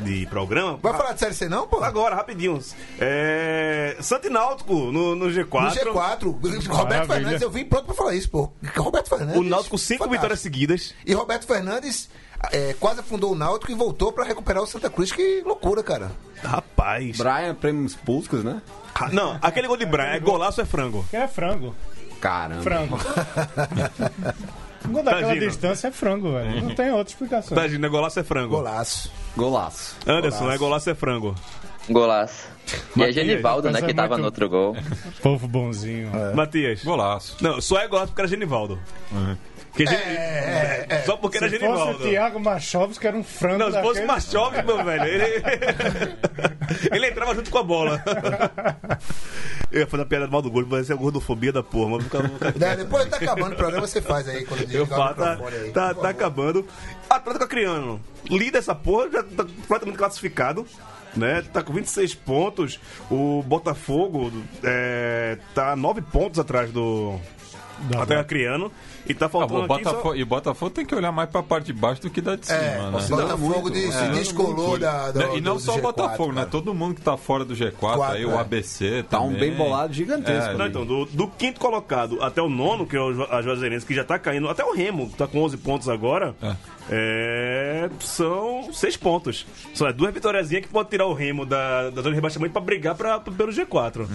de programa. Vai falar de Série C não, pô? Agora, rapidinho. É... Santináutico no, no G4. No G4, Roberto Maravilha. Fernandes, eu vim pronto pra falar isso, pô. Roberto Fernandes. O Náutico cinco fantástico. vitórias seguidas. E Roberto Fernandes é, quase afundou o Náutico e voltou pra recuperar o Santa Cruz. Que loucura, cara. Rapaz. Brian Prêmios Puscas, né? Ah, Não, aquele gol de Brian é golaço ou é frango? Que é frango. Caramba. Frango. [laughs] Gol daquela distância é frango, velho. Não tem outra explicação. Tá, gente, é golaço é frango? Golaço. Golaço. Anderson, é golaço ou é frango? Golaço. E é Matias, Genivaldo, né, é que tava muito- no outro gol. [laughs] Povo bonzinho. Matias. Golaço. Não, só é golaço porque era Genivaldo. Porque Gen- Só porque era Se Genivaldo. fosse o Thiago Machovski, era um frango Não, se fosse daquele. Meu velho, ele... [laughs] ele entrava junto com a bola. [laughs] Eu ia fazer a piada mal do gol, mas essa é a gordofobia da porra. Mas fica, fica... Né, Depois tá acabando o programa, você faz aí. Quando Eu o falo, tá, aí. tá, tá acabando. Atlético Acreano, líder essa porra, já tá completamente classificado. Né? Tá com 26 pontos. O Botafogo é, tá 9 pontos atrás do Atlético Acreano. E tá Ah, faltando o aqui só- Botafogo, E o Botafogo tem que olhar mais pra parte de baixo do que da de cima, É, né? o Botafogo de- se descolou da, do, e não do só o G4, Botafogo, né? cara. Todo mundo que tá fora do G4, Quatro, aí é. o ABC Tá um também. bem bolado gigantesco. É, Não, então, do, do quinto colocado até o nono, que é o a Juazeirense, que já tá caindo, até o Remo, que tá com 11 pontos agora, é, são seis pontos. São é, duas vitóriazinhas que pode tirar o Remo da, da zona de rebaixamento pra brigar pra, pelo G4.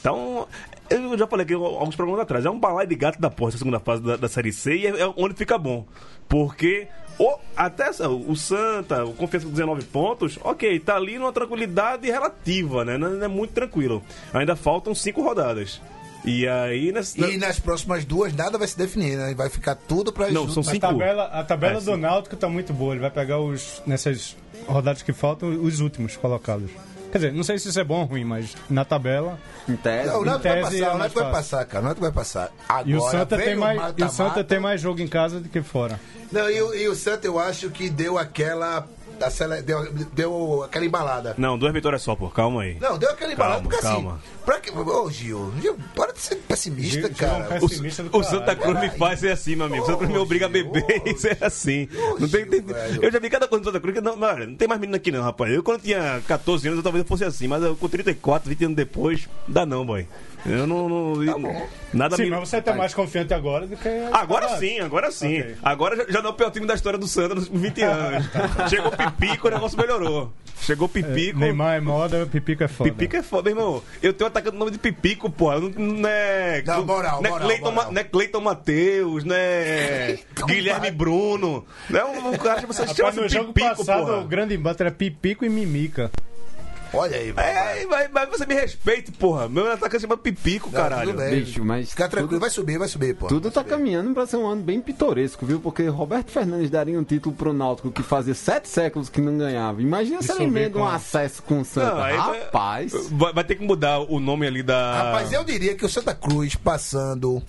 Então, eu já falei aqui alguns programas atrás, é um balai de gato da porra essa segunda fase da, da Série C e é, é onde fica bom. Porque o, até o Santa, o Confiança com 19 pontos, ok, tá ali numa tranquilidade relativa, né? Não, é muito tranquilo. Ainda faltam cinco rodadas. E aí, nessa, E nas próximas duas nada vai se definir, né? Vai ficar tudo pra Não, junto. são A cinco. tabela, a tabela É, do sim. Náutico tá muito boa. Ele vai pegar os nessas rodadas que faltam os últimos colocados. Quer dizer, não sei se isso é bom ou ruim, mas na tabela. Em tese. Não, o Náutico vai tese passar, é o Náutico vai passar, cara. O Náutico vai passar. Agora, E o Santa, tem mais, e o mata-mata. Santa tem mais jogo em casa do que fora. Não, e, o- e o Santa eu acho que deu aquela. Deu, deu aquela embalada. Não, duas vitórias só, pô. Calma aí. Não, deu aquela embalada Calma, porque calma. assim. Pra que, ô, Gil, Gil, para de ser pessimista, Gil- Gil é um cara. O, pessimista o caralho. Santa Cruz me faz ser assim, meu amigo. O Santa Cruz me obriga a beber [laughs] e ser assim. Não tem, tem- velho. eu já vi cada coisa do Santa Cruz que não, não, não tem mais menino aqui não, rapaz. Eu quando tinha 14 anos, eu talvez eu fosse assim, mas eu, com 34, 20 anos depois, dá não, boy. Eu não. não nada Sim, me- mas você tá mais confiante agora do que. Agora sim, agora sim. Ok. Agora já, já não é o pior time da história do Santa nos 20 anos. [laughs] Chegou Pipico, o negócio melhorou. Chegou Pipico. Neymar é moda, Pipico é foda. Pipico é foda, meu irmão. Eu tenho atacando o nome de Pipico, pô. Não, não é. Não, moral, não é moral, Cleiton, moral. Não é Cleiton Matheus, não é. [laughs] Guilherme Bruno. Não é um, um cara que você chama Rapaz, no de jogo Pipico, passado, porra. o grande embate era Pipico e Mimica. Olha aí, vai. É, mas, mas você me respeite, porra. Meu atacante chama Pipico, Não, caralho. tudo bem. Bicho, mas Fica tranquilo, tudo- vai subir, vai subir, pô. Tudo tá caminhando pra ser um ano bem pitoresco, viu? Porque Roberto Fernandes daria um título pro Náutico que fazia sete séculos que não ganhava. Imagina se ele vem emenda um com- acesso com o Santa. Não, Rapaz. Vai, vai ter que mudar o nome ali da. Rapaz, eu diria que o Santa Cruz passando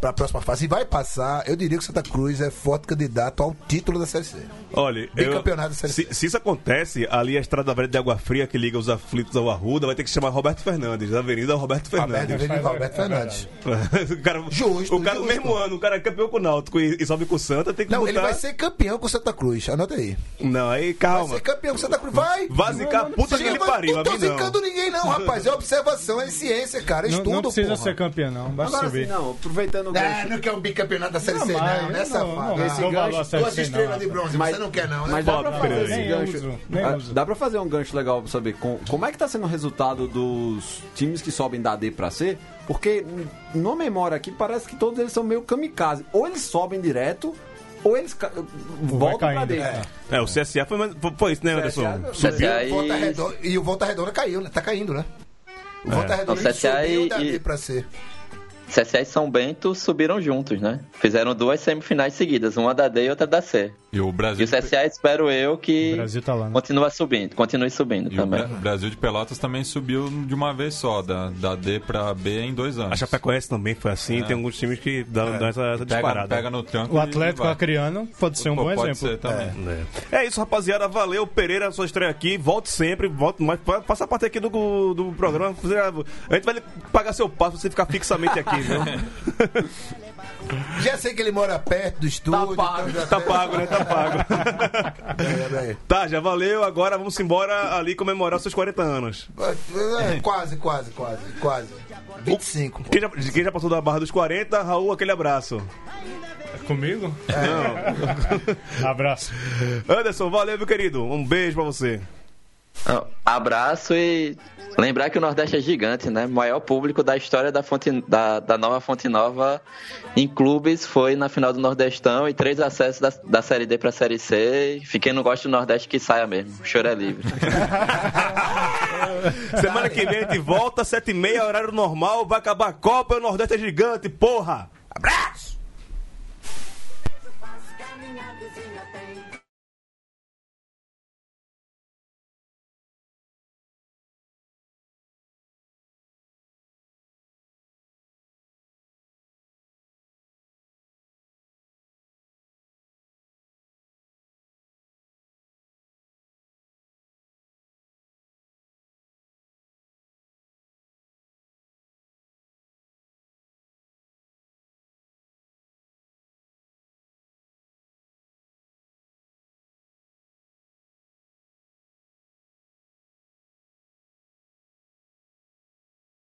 pra próxima fase, e vai passar, eu diria que o Santa Cruz é forte candidato ao título da Série C. Olha, Bicampeonato da Série se, C. se isso acontece, ali a estrada velha de Água Fria que liga os aflitos ao Arruda vai ter que chamar Roberto Fernandes, Avenida Roberto Fernandes. Fernandes. Roberto Fernandes. [laughs] o cara, Justo, o cara no justo. mesmo ano, o cara é campeão com o Náutico e, e sobe com o Santa, tem que Não, botar... ele vai ser campeão com o Santa Cruz, anota aí. Não, aí Vai calma. ser campeão com o Santa Cruz, vai! Vai zicar puta que ele pariu, Não a tô zicando ninguém, não, rapaz. É observação, é ciência, cara. É Não, estudo, não precisa porra. ser campeão, não. Basta Agora subir. não, aproveitando o Ah, gancho. não quer um bicampeonato da Série Não, C, não, né, não, safado? não, esse não gancho, Duas estrelas não. de bronze, Mas- você não quer, não, né? Mas dá pra fazer esse Nem gancho. uso, Ah. Dá pra fazer um gancho legal pra saber com- como é que tá sendo o resultado dos times que sobem da D pra C? Porque no memória aqui parece que todos eles são meio kamikaze. Ou eles sobem direto, ou eles ca- voltam pra caindo. D. É. É, o CSA foi, foi- isso, né, Anderson? CSA Subiu. CSA E o Volta e- Redonda, e o Volta Redonda caiu, né? Tá caindo, né? O Volta Redonda Então, CSA subiu e- da D pra C. CSA e São Bento subiram juntos, né? Fizeram duas semifinais seguidas, uma da D e outra da C. E o E Brasil. o CSA espero eu que O Brasil tá lá, né? continua subindo, continue subindo E o também. Bra- Brasil de Pelotas também subiu de uma vez só, da, da D pra B em dois anos. A Chapecoense também foi assim, tem alguns times que dão, dão essa, essa pega, disparada. pega no tranco. O e Atlético. Acreano pode ser um Pô, bom pode exemplo. ser também. É. É isso, rapaziada. Valeu, Pereira, sua estreia aqui. Volte sempre, volte mais. fa- Faça parte aqui do, do programa. A gente vai pagar seu passo pra você ficar fixamente aqui, viu? [laughs] Já sei que ele mora perto do estúdio. pago. então já Tá tem- pago, né? Tá pago. É, [laughs] é, tá, já valeu. Agora vamos embora ali comemorar os seus 40 anos. é. É, quase, quase, quase, quase. 25. Quem já, quem já passou da barra dos 40, Raul, aquele abraço. Comigo? [laughs] Abraço. Anderson, valeu, meu querido. Um beijo pra você. Abraço e lembrar que o Nordeste é gigante, né? O maior público da história da, fonte, da, da nova Fonte Nova em clubes foi na final do Nordestão e três acessos da, da Série D pra Série C. E quem não gosta do Nordeste que saia mesmo. O choro é livre. [laughs] Semana que vem a gente volta, 7h30, horário normal. Vai acabar a Copa e o Nordeste é gigante, porra!